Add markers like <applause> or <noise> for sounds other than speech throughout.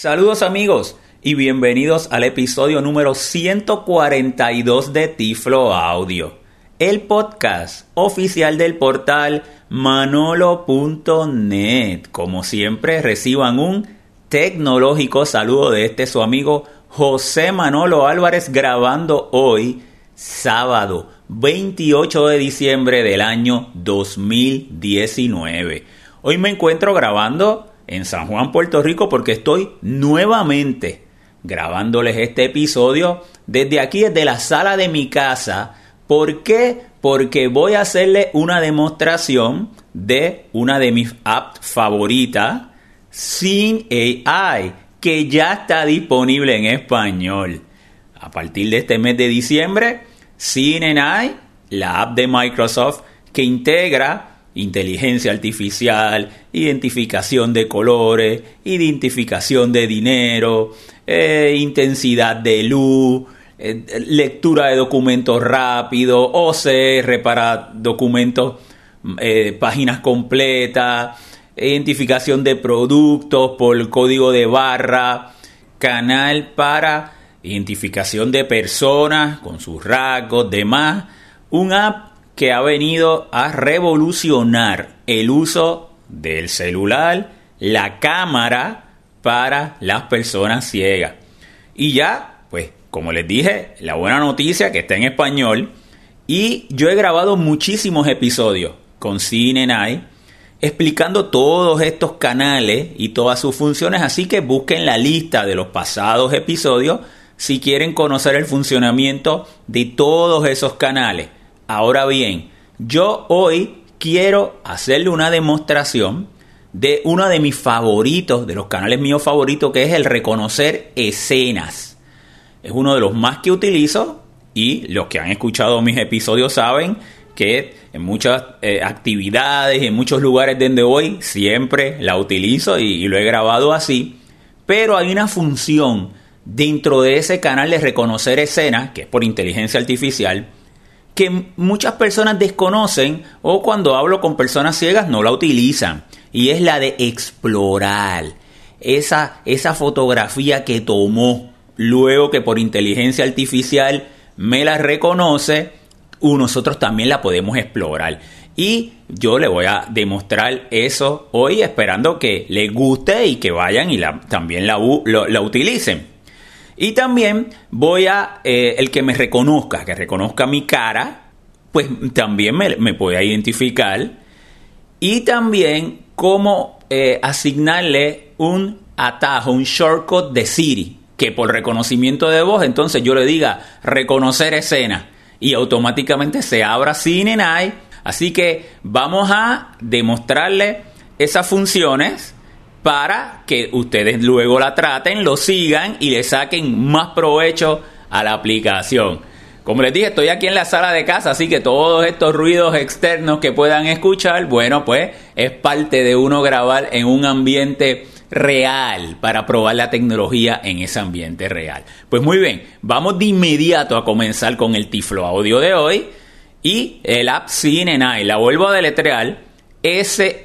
Saludos amigos y bienvenidos al episodio número 142 de Tiflo Audio, el podcast oficial del portal manolo.net. Como siempre reciban un tecnológico saludo de este su amigo José Manolo Álvarez grabando hoy sábado 28 de diciembre del año 2019. Hoy me encuentro grabando en San Juan, Puerto Rico, porque estoy nuevamente grabándoles este episodio desde aquí, desde la sala de mi casa. ¿Por qué? Porque voy a hacerle una demostración de una de mis apps favoritas, Sin AI, que ya está disponible en español. A partir de este mes de diciembre, Sin AI, la app de Microsoft que integra inteligencia artificial, identificación de colores, identificación de dinero, eh, intensidad de luz, eh, lectura de documentos rápido, OCR para documentos, eh, páginas completas, identificación de productos por código de barra, canal para identificación de personas con sus rasgos, demás, un app que ha venido a revolucionar el uso del celular, la cámara para las personas ciegas. Y ya, pues, como les dije, la buena noticia que está en español. Y yo he grabado muchísimos episodios con CineNight explicando todos estos canales y todas sus funciones. Así que busquen la lista de los pasados episodios si quieren conocer el funcionamiento de todos esos canales. Ahora bien, yo hoy quiero hacerle una demostración de uno de mis favoritos, de los canales míos favoritos, que es el reconocer escenas. Es uno de los más que utilizo y los que han escuchado mis episodios saben que en muchas eh, actividades, en muchos lugares donde voy, siempre la utilizo y lo he grabado así. Pero hay una función dentro de ese canal de reconocer escenas, que es por inteligencia artificial, que muchas personas desconocen o cuando hablo con personas ciegas no la utilizan. Y es la de explorar. Esa, esa fotografía que tomó luego que por inteligencia artificial me la reconoce, nosotros también la podemos explorar. Y yo le voy a demostrar eso hoy esperando que les guste y que vayan y la, también la, la utilicen. Y también voy a, eh, el que me reconozca, que reconozca mi cara, pues también me, puede identificar. Y también cómo eh, asignarle un atajo, un shortcut de Siri, que por reconocimiento de voz, entonces yo le diga reconocer escena y automáticamente se abra CineNight. Así que vamos a demostrarle esas funciones para que ustedes luego la traten, lo sigan y le saquen más provecho a la aplicación. Como les dije, estoy aquí en la sala de casa, así que todos estos ruidos externos que puedan escuchar, bueno, pues es parte de uno grabar en un ambiente real para probar la tecnología en ese ambiente real. Pues muy bien, vamos de inmediato a comenzar con el Tiflo Audio de hoy y el app CineNight. La vuelvo a deletrear S-E-E-I-N-G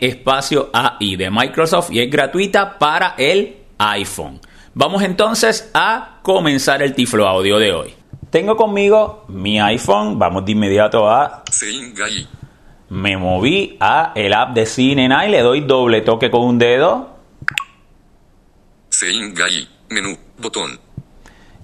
espacio A-I de Microsoft y es gratuita para el iPhone. Vamos entonces a comenzar el Tiflo Audio de hoy. Tengo conmigo mi iPhone, vamos de inmediato a... Me moví a el app de CineNight, le doy doble toque con un dedo. menú, botón.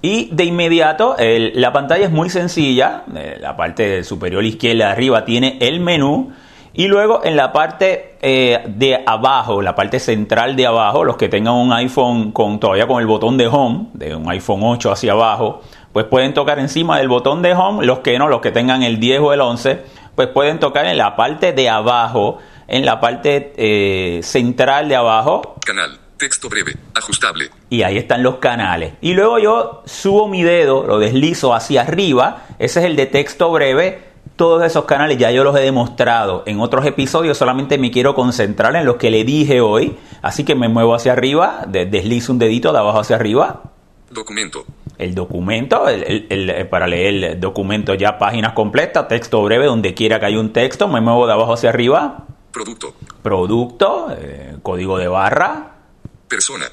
Y de inmediato, la pantalla es muy sencilla. Eh, la parte superior izquierda arriba tiene el menú. Y luego en la parte eh, de abajo, la parte central de abajo, los que tengan un iPhone con todavía con el botón de home, de un iPhone 8 hacia abajo, pues pueden tocar encima del botón de home. Los que no, los que tengan el 10 o el 11, pues pueden tocar en la parte de abajo, en la parte eh, central de abajo. Canal Texto breve, ajustable. Y ahí están los canales. Y luego yo subo mi dedo, lo deslizo hacia arriba. Ese es el de texto breve. Todos esos canales ya yo los he demostrado en otros episodios. Solamente me quiero concentrar en los que le dije hoy. Así que me muevo hacia arriba, deslizo un dedito de abajo hacia arriba. Documento. El documento, el, para leer el documento ya páginas completas, texto breve, donde quiera que haya un texto, me muevo de abajo hacia arriba. Producto. Producto, eh, código de barra Persona.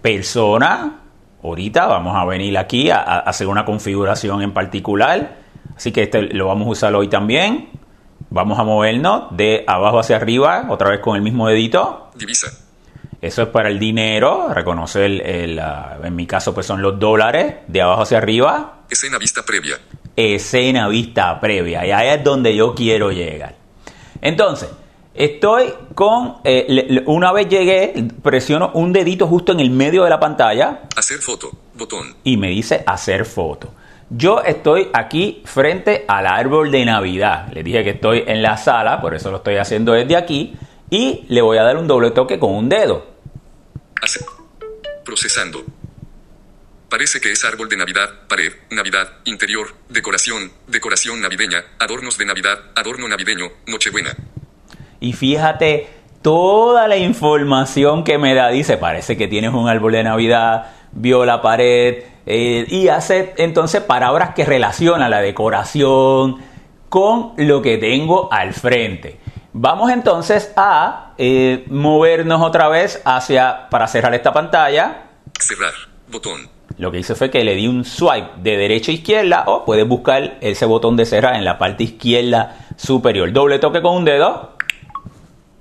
Persona. Ahorita vamos a venir aquí a, a hacer una configuración en particular. Así que este lo vamos a usar hoy también. Vamos a movernos de abajo hacia arriba, otra vez con el mismo dedito. Divisa. Eso es para el dinero, reconocer, el, en mi caso pues son los dólares, de abajo hacia arriba. Escena vista previa. escena vista previa. Y ahí es donde yo quiero llegar. Entonces, estoy con. eh, le- le- una vez llegué, presiono un dedito justo en el medio de la pantalla Hacer foto. Botón. y me dice hacer foto. Yo estoy aquí frente al árbol de Navidad. Les dije que estoy en la sala, por eso lo estoy haciendo desde aquí. Y le voy a dar un doble toque con un dedo. Hacer. Procesando. Parece que es árbol de Navidad, pared, Navidad, interior, decoración, decoración navideña, adornos de Navidad, adorno navideño, Nochebuena. Y fíjate toda la información que me da. Dice, parece que tienes un árbol de Navidad, vio la pared eh, y hace entonces palabras que relacionan la decoración con lo que tengo al frente. Vamos entonces a eh, movernos otra vez hacia, para cerrar esta pantalla. Cerrar. Botón. Lo que hice fue que le di un swipe de derecha a izquierda o puedes buscar ese botón de cerrar en la parte izquierda superior. Doble toque con un dedo.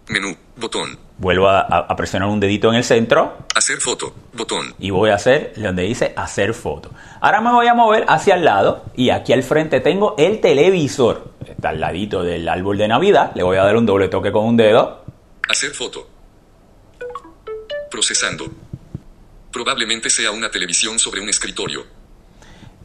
Menú. Botón. Vuelvo a, a- presionar un dedito en el centro Hacer foto. Botón. y voy a hacer donde dice hacer foto. Ahora me voy a mover hacia el lado y aquí al frente tengo el televisor. Está al ladito del árbol de Navidad. Le voy a dar un doble toque con un dedo. Hacer foto. Procesando. Probablemente sea una televisión sobre un escritorio.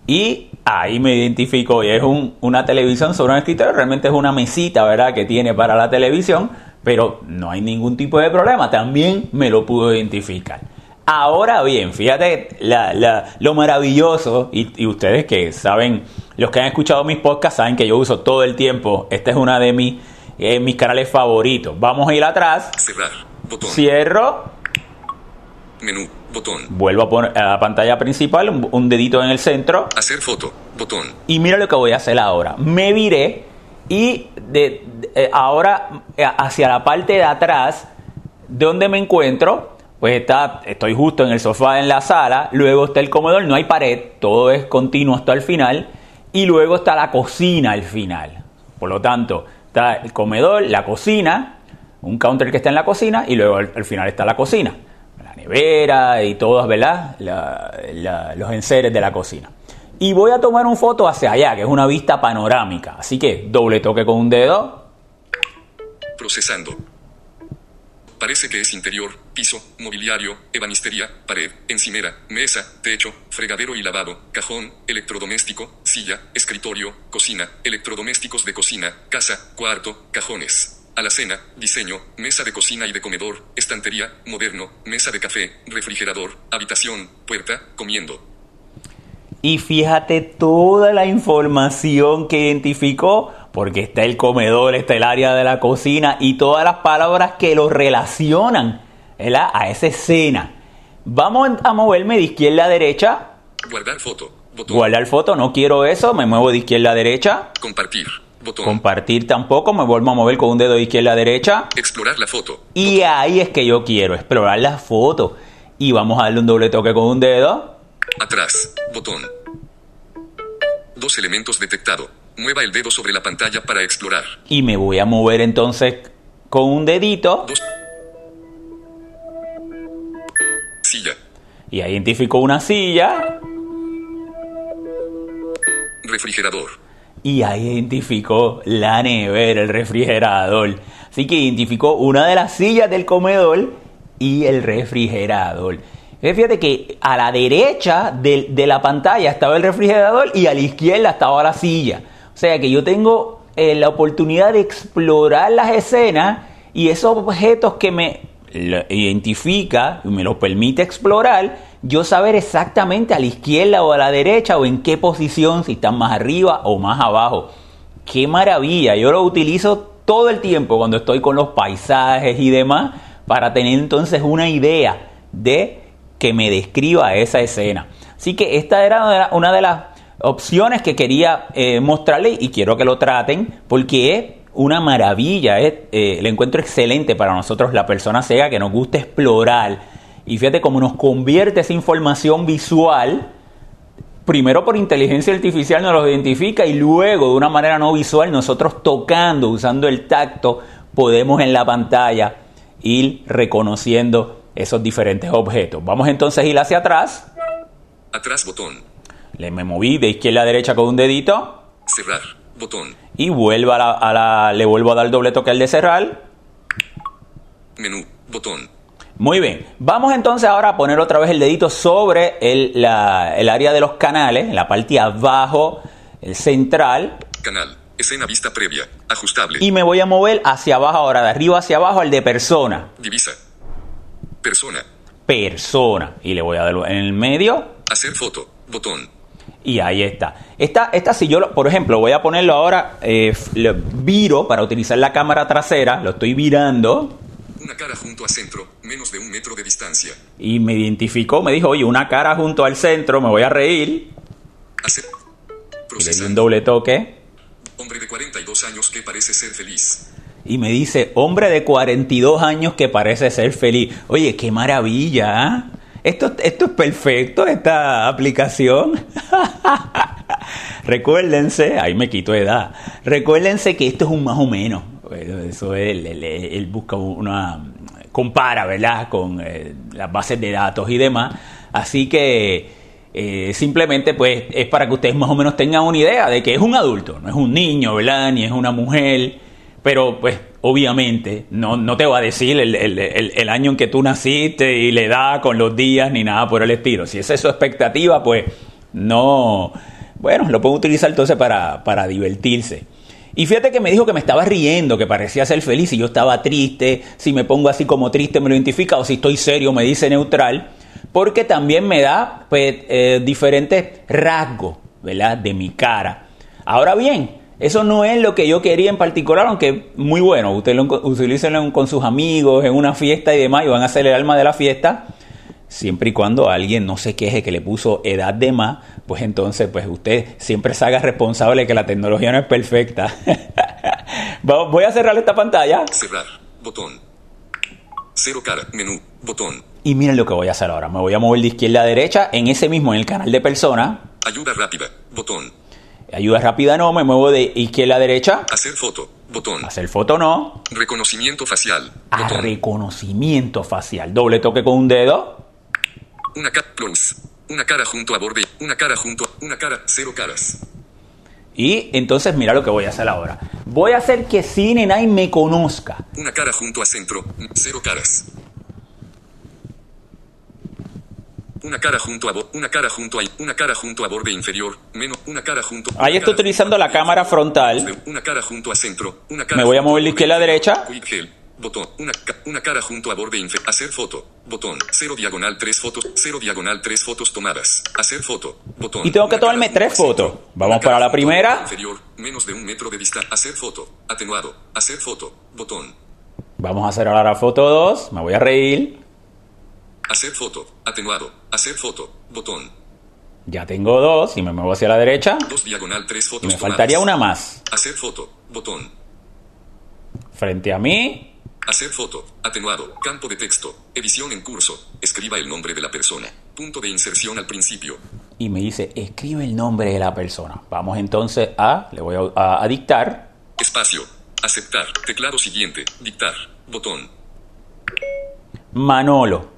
Y ahí me identifico y es un- una televisión sobre un escritorio. Realmente es una mesita, ¿verdad? Que tiene para la televisión. Pero no hay ningún tipo de problema. También me lo pudo identificar. Ahora bien, fíjate la- la- lo maravilloso. Y, y ustedes que saben, los que han escuchado mis podcasts saben que yo uso todo el tiempo. Esta es una de mis, eh, mis canales favoritos. Vamos a ir atrás. Cerrar. Botón. Cierro. Menú. Botón. Vuelvo a poner a la pantalla principal. Un, un dedito en el centro. Hacer foto. Botón. Y mira lo que voy a hacer ahora. Me viré y de, eh, ahora eh, hacia la parte de atrás, donde me encuentro, pues está, estoy justo en el sofá en la sala, luego está el comedor, no hay pared, todo es continuo hasta el final, y luego está la cocina al final. Por lo tanto, está el comedor, la cocina, un counter que está en la cocina, y luego al, al final está la cocina. La nevera y todos, ¿verdad? Los enseres de la cocina. Y voy a tomar una foto hacia allá, que es una vista panorámica. Así que doble toque con un dedo. Procesando. Parece que es interior, piso, mobiliario, ebanistería, pared, encimera, mesa, techo, fregadero y lavado, cajón, electrodoméstico, silla, escritorio, cocina, electrodomésticos de cocina, casa, cuarto, cajones. Alacena, diseño, mesa de cocina y de comedor, estantería, moderno, mesa de café, refrigerador, habitación, puerta, comiendo. Y fíjate toda la información que identificó, porque está el comedor, está el área de la cocina y todas las palabras que lo relacionan ¿verdad? a esa escena. Vamos a moverme de izquierda a derecha. Guardar foto. Botón. Guardar foto, no quiero eso, me muevo de izquierda a derecha. Compartir. Botón. Compartir tampoco, me vuelvo a mover con un dedo de izquierda a derecha. Explorar la foto. Y ahí es que yo quiero explorar la foto. Y vamos a darle un doble toque con un dedo. Atrás. Botón. Dos elementos detectado. Mueva el dedo sobre la pantalla para explorar. Y me voy a mover entonces con un dedito. Dos. Silla. Y identifico una silla. Refrigerador. Y ahí identificó la nevera, el refrigerador. Así que identificó una de las sillas del comedor y el refrigerador. Fíjate que a la derecha de, de la pantalla estaba el refrigerador y a la izquierda estaba la silla. O sea que yo tengo eh, la oportunidad de explorar las escenas y esos objetos que me identifica y me los permite explorar, yo saber exactamente a la izquierda o a la derecha o en qué posición, si están más arriba o más abajo. ¡Qué maravilla! Yo lo utilizo todo el tiempo cuando estoy con los paisajes y demás para tener entonces una idea de que me describa esa escena. Así que esta era una de las opciones que quería eh, mostrarles y quiero que lo traten porque es una maravilla, es, eh, le encuentro excelente para nosotros, la persona ciega que nos gusta explorar Y fíjate cómo nos convierte esa información visual. Primero por inteligencia artificial nos lo identifica y luego de una manera no visual nosotros tocando, usando el tacto, podemos en la pantalla ir reconociendo esos diferentes objetos. Vamos entonces a ir hacia atrás. Atrás botón. Le me moví de izquierda a derecha con un dedito. Cerrar. Botón. Y vuelvo a la, a la- le vuelvo a dar doble toque al de cerrar. Menú. Botón. Muy bien. Vamos entonces ahora a poner otra vez el dedito sobre el, la- el área de los canales, la parte abajo, el central. Canal. Escena vista previa. Ajustable. Y me voy a mover hacia abajo ahora, de arriba hacia abajo al de persona. Divisa. Persona. Persona. Y le voy a dar en el medio. Hacer foto. Botón. Y ahí está. Esta, esta si yo, lo- por ejemplo, voy a ponerlo ahora, eh, lo viro para utilizar la cámara trasera, lo estoy virando Una cara junto a centro. Menos de un metro de distancia. y me identificó, me dijo, oye, una cara junto al centro, me voy a reír. Hacer. Y le di un doble toque. Hombre de 42 años que parece ser feliz. Y me dice, hombre de 42 años que parece ser feliz. Oye, qué maravilla. ¿ah? Esto, esto es perfecto, esta aplicación. <laughs> Recuérdense, ahí me quito edad. Recuérdense que esto es un más o menos. Eso es, él, él- él busca una. compara, ¿verdad? Con eh, las bases de datos y demás. Así que eh, simplemente, pues, es para que ustedes más o menos tengan una idea de que es un adulto, no es un niño, ¿verdad? Ni es una mujer. Pero, pues, obviamente, no, no te va a decir el, el- el- año en que tú naciste y la edad con los días ni nada por el estilo. Si esa es su expectativa, pues, no. Bueno, lo pueden utilizar entonces para, para divertirse. Y fíjate que me dijo que me estaba riendo, que parecía ser feliz, y yo estaba triste, si me pongo así como triste me lo identifica, o si estoy serio me dice neutral, porque también me da pues, eh, diferentes rasgos, ¿verdad? De mi cara. Ahora bien, eso no es lo que yo quería en particular, aunque muy bueno, ustedes lo utilicen con sus amigos, en una fiesta y demás, y van a ser el alma de la fiesta, siempre y cuando alguien no se queje que le puso edad de más, pues entonces pues usted siempre se haga responsable de que la tecnología no es perfecta. <laughs> Voy a cerrar esta pantalla Cerrar. Botón. Cero cara. Menú. Botón. y miren lo que voy a hacer ahora. Me voy a mover de izquierda a derecha en ese mismo, en el canal de persona. Ayuda rápida. Botón. Ayuda rápida no, me muevo de izquierda a derecha. Hacer foto. Botón. Hacer foto no. Reconocimiento facial. A Botón. reconocimiento facial. Doble toque con un dedo. Una cara. Plus. Una cara junto a borde. Una cara junto a. Una cara. Cero caras. Y entonces mira lo que voy a hacer ahora. Voy a hacer que Cine Night me conozca. Una cara junto a centro. Cero caras. Una cara junto a una cara junto a una cara junto a borde inferior, menos una cara junto Ahí una estoy cara utilizando la cámara frontal. Una cara junto a centro, una cara Me voy a mover borde izquierda a inferior, derecha. Quick Help, botón, una, una cara junto a borde inferior, hacer foto, botón, cero diagonal tres fotos, cero diagonal tres fotos tomadas, hacer foto, botón. Y tengo que tomarme tres fotos. Vamos para la primera. Inferior, menos de un metro de distancia, hacer foto, atenuado, hacer foto, botón, Vamos a hacer ahora la foto 2. Me voy a reír. Hacer foto, atenuado, hacer foto, botón, Ya tengo dos y me muevo hacia la derecha. dos diagonal tres Y fotos me tomadas. faltaría una más. Hacer foto, botón. Frente a mí. Hacer foto, atenuado, campo de texto, edición en curso, escriba el nombre de la persona, punto de inserción al principio, Y me dice, escribe el nombre de la persona. Vamos entonces a, le voy a, a- a dictar. espacio, aceptar, teclado siguiente, dictar, botón, Manolo.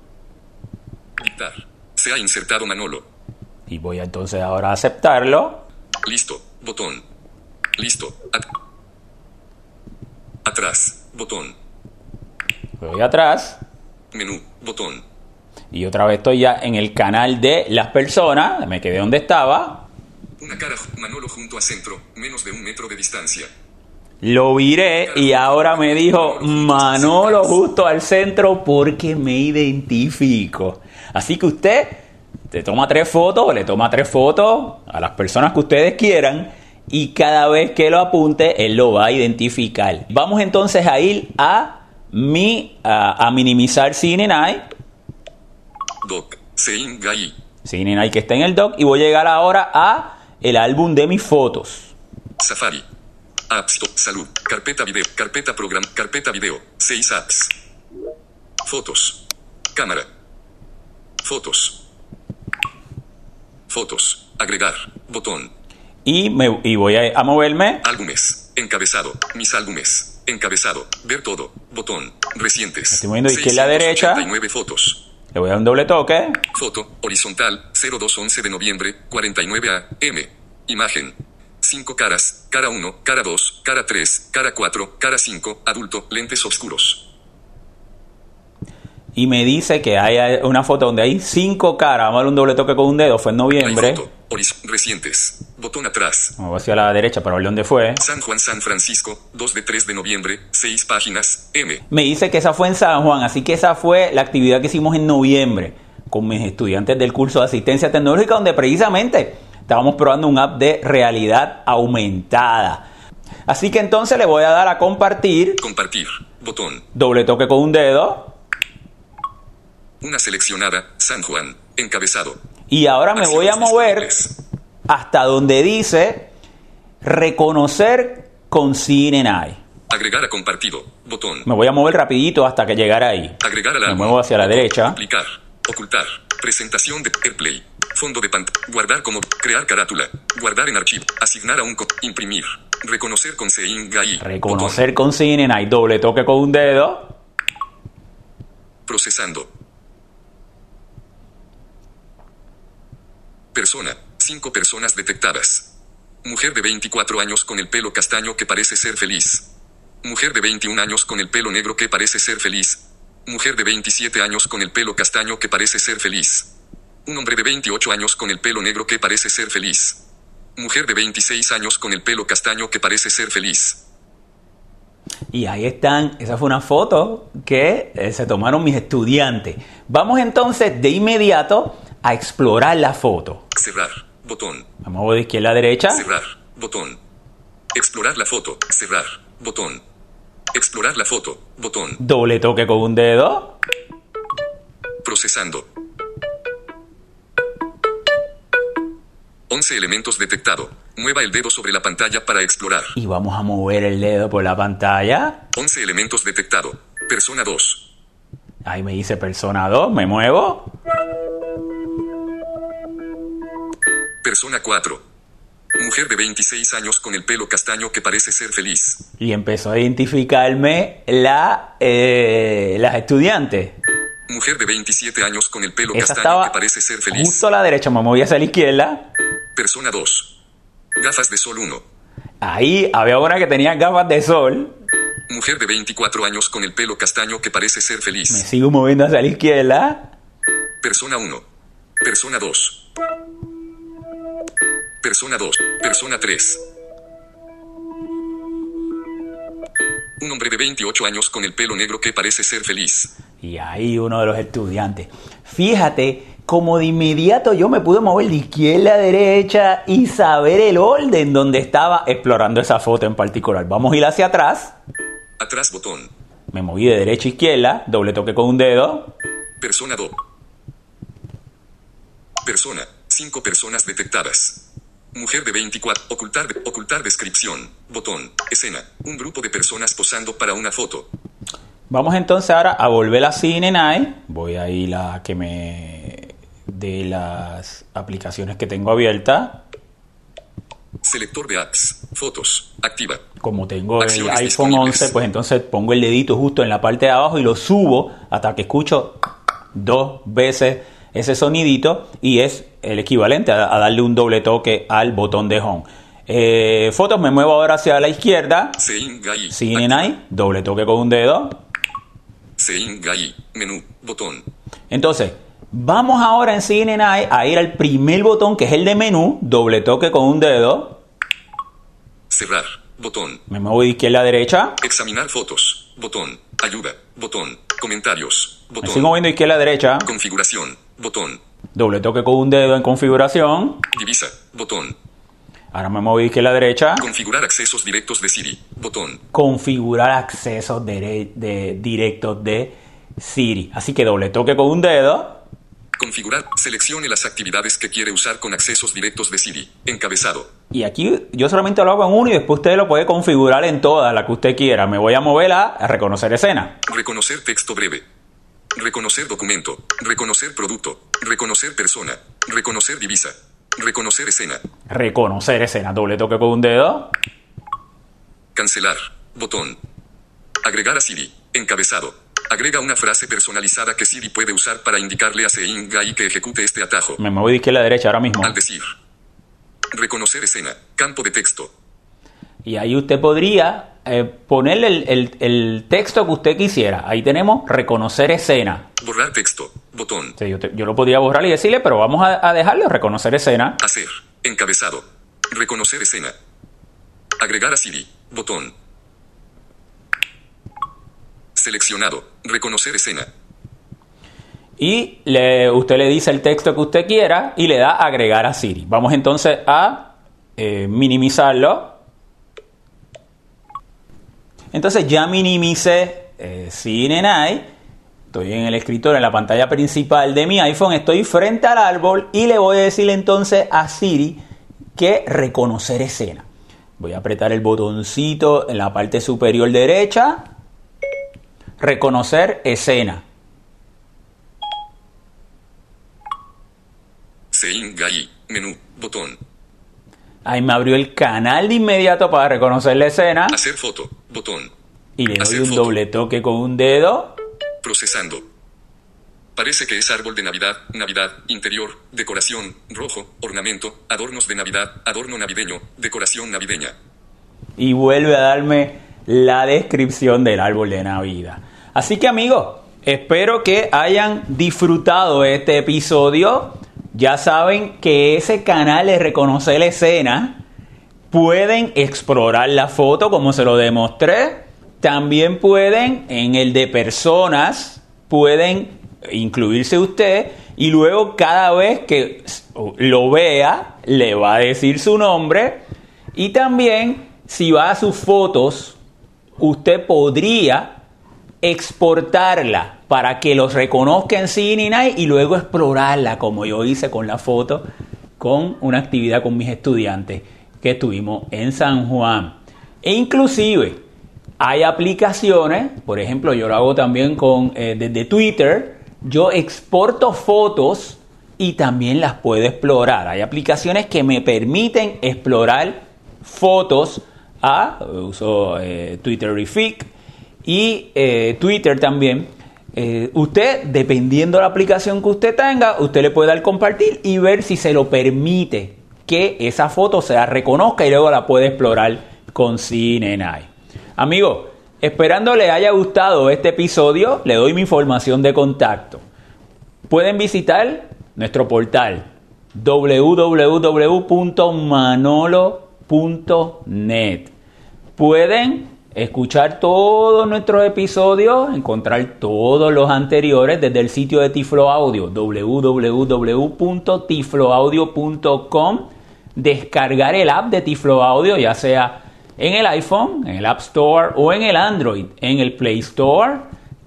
Dictar. Se ha insertado Manolo. Y voy entonces ahora a aceptarlo. Listo, botón. Listo, at- atrás, botón, Voy atrás. menú, botón, Y otra vez estoy ya en el canal de las personas. Me quedé donde estaba. una cara, Manolo junto a centro, menos de un metro de distancia, Lo viré y ahora me dijo Manolo justo al centro porque me identifico. Así que usted te toma tres fotos, le toma tres fotos a las personas que ustedes quieran y cada vez que lo apunte él lo va a identificar. Vamos entonces a ir a mi a, a minimizar Cine Night, doc, sein gai, Cine Night que está en el doc y voy a llegar ahora a el álbum de mis fotos. Safari. Apps salud, carpeta video, carpeta program, carpeta video, 6 apps. Fotos. Cámara. Fotos. Fotos. Agregar. Botón. Y, me, y voy a, a moverme. Álbumes. Encabezado. Mis álbumes. Encabezado. Ver todo. Botón. Recientes. Estoy moviendo de izquierda a derecha. 689 fotos. Le voy a dar un doble toque. Foto. Horizontal. 0211 de noviembre. 49 AM. Imagen. 5 caras. Cara 1. Cara 2. Cara 3. Cara 4. Cara 5. Adulto. Lentes oscuros. Y me dice que hay una foto donde hay cinco caras. Vamos a darle un doble toque con un dedo. Fue en noviembre. Foto. Recientes. Botón atrás. Vamos hacia la derecha para ver dónde fue. San Juan, San Francisco, 2 de 3 de noviembre, 6 páginas, M. Me dice que esa fue en San Juan, así que esa fue la actividad que hicimos en noviembre con mis estudiantes del curso de asistencia tecnológica, donde precisamente estábamos probando un app de realidad aumentada. Así que entonces le voy a dar a compartir, Compartir. Botón. doble toque con un dedo, Una seleccionada, San Juan. Encabezado. y ahora me voy a mover hasta donde dice reconocer con CNI. Agregar a compartido. Botón. Me voy a mover rapidito hasta que llegara ahí. Agregar al Me álbum. muevo hacia la Botón. derecha. Aplicar. Ocultar. Presentación de AirPlay. Fondo de pantalla. Guardar como. Crear carátula. Guardar en archivo. Asignar a un. Imprimir. Reconocer con CINGAI. Reconocer con CNI, doble toque con un dedo. Procesando. Persona. Cinco personas detectadas. Mujer de 24 años con el pelo castaño que parece ser feliz. Mujer de 21 años con el pelo negro que parece ser feliz. Mujer de 27 años con el pelo castaño que parece ser feliz. Un hombre de 28 años con el pelo negro que parece ser feliz. Mujer de 26 años con el pelo castaño que parece ser feliz. Y ahí están, esa fue una foto que eh, se tomaron mis estudiantes. Vamos entonces de inmediato a explorar la foto. Cerrar. Botón. Muevo de izquierda a derecha. Cerrar. Botón. Explorar la foto. Cerrar. Botón. Explorar la foto. Botón. Doble toque con un dedo. Procesando. 11 elementos detectado. Mueva el dedo sobre la pantalla para explorar. Y vamos a mover el dedo por la pantalla. 11 elementos detectado. Persona 2. Ahí me dice persona 2. Me muevo. Persona 4. Mujer de 26 años con el pelo castaño que parece ser feliz. Y empezó a identificarme la, eh, las estudiantes. Mujer de 27 años con el pelo Esa castaño que parece ser feliz. justo a la derecha. Me moví hacia la izquierda. Persona 2. Gafas de sol 1. Ahí había una que tenía gafas de sol. Mujer de 24 años con el pelo castaño que parece ser Me feliz. sigo moviendo hacia la izquierda. Persona 1. Persona 2. Persona 2. Persona 3. Un hombre de 28 años con el pelo negro que parece ser feliz. Y ahí uno de los estudiantes. Fíjate como de inmediato yo me pude mover de izquierda a derecha y saber el orden donde estaba explorando esa foto en particular. Vamos a ir hacia atrás. Atrás botón. Me moví de derecha a izquierda, doble toque con un dedo. Persona 2. Persona. 5 personas detectadas. Mujer de 24. Ocultar, ocultar descripción. Botón. Escena. Un grupo de personas posando para una foto. Vamos entonces ahora a volver a CNI. Voy a ir a que me de las aplicaciones que tengo abiertas. Selector de apps. Fotos. Activa. Como tengo el iPhone disponibles. 11, pues entonces pongo el dedito justo en la parte de abajo y lo subo hasta que escucho dos veces ese sonidito y es el equivalente a, a darle un doble toque al botón de home. Eh, fotos, me muevo ahora hacia la izquierda. Gai. CNI, doble toque con un dedo. Sein Gai. Menú. Botón. Entonces, vamos ahora en CNI a ir al primer botón que es el de menú, doble toque con un dedo. Cerrar. Botón. Me muevo de izquierda a derecha. Examinar fotos. Botón. Ayuda. Botón. Comentarios. Me Botón. sigo moviendo de izquierda a derecha. Configuración. Botón. Doble toque con un dedo en configuración. Divisa. Botón. Ahora me muevo de izquierda a derecha. Configurar accesos directos de Siri. Botón. Configurar accesos de- directos de Siri. Así que doble toque con un dedo. Configurar. Seleccione las actividades que quiere usar con accesos directos de Siri. Encabezado. Y aquí yo solamente lo hago en uno y después usted lo puede configurar en todas, la que usted quiera. Me voy a mover a reconocer escena. Reconocer texto breve. Reconocer documento. Reconocer producto. Reconocer persona. Reconocer divisa. Reconocer escena. Reconocer escena. Doble toque con un dedo. Cancelar. Botón. Agregar a Siri. Encabezado. Agrega una frase personalizada que Siri puede usar para indicarle a Sein Gai que ejecute este atajo. Me muevo de izquierda a derecha ahora mismo. Al decir. Reconocer escena. Campo de texto. Y ahí usted podría eh, ponerle el, el- el texto que usted quisiera. Ahí tenemos reconocer escena. Borrar texto. Botón. Sí, yo, te- yo lo podría borrar y decirle, pero vamos a, a dejarlo reconocer escena. Hacer. Encabezado. Reconocer escena. Agregar a Siri. Botón. Seleccionado. Reconocer escena. Y le- usted le dice el texto que usted quiera y le da agregar a Siri. Vamos entonces a eh, minimizarlo. Entonces ya minimicé eh, CineNI. Estoy en el escritorio, en la pantalla principal de mi iPhone. Estoy frente al árbol y le voy a decir entonces a Siri que reconocer escena. Voy a apretar el botoncito en la parte superior derecha. Reconocer escena. Gai. Menú. Botón. Ahí me abrió el canal de inmediato para reconocer la escena Hacer foto. Botón. y le doy Hacer un foto. doble toque con un dedo. Procesando. Parece que es árbol de Navidad, Navidad, interior, decoración, rojo, ornamento, adornos de Navidad, adorno navideño, decoración navideña. y vuelve a darme la descripción del árbol de Navidad. Así que amigos, espero que hayan disfrutado este episodio. Ya saben que ese canal de reconocer la escena pueden explorar la foto como se lo demostré. También pueden en el de personas, pueden incluirse usted y luego cada vez que lo vea le va a decir su nombre y también si va a sus fotos usted podría exportarla para que los reconozca en Cine y luego explorarla como yo hice con la foto con una actividad con mis estudiantes que estuvimos en San Juan. E inclusive hay aplicaciones, por ejemplo yo lo hago también con eh, desde Twitter, yo exporto fotos y también las puedo explorar. Hay aplicaciones que me permiten explorar fotos a uso eh, Twitterific y eh, Twitter también. Eh, usted, dependiendo de la aplicación que usted tenga, usted le puede dar compartir y ver si se lo permite que esa foto se la reconozca y luego la puede explorar con CineNI. Amigos, esperando le haya gustado este episodio, le doy mi información de contacto. Pueden visitar nuestro portal www.manolo.net. Pueden escuchar todos nuestros episodios, encontrar todos los anteriores desde el sitio de Tiflo Audio, www.tifloaudio.com, descargar el app de Tiflo Audio, ya sea en el iPhone, en el App Store o en el Android, en el Play Store.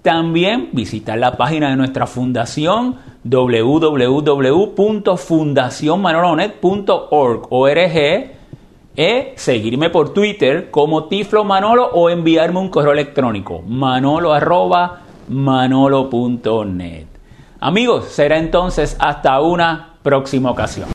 También visitar la página de nuestra fundación www.fundacionmanolonet.org e seguirme por Twitter como Tiflo Manolo o enviarme un correo electrónico manolo manolo.net. Amigos, será entonces hasta una próxima ocasión.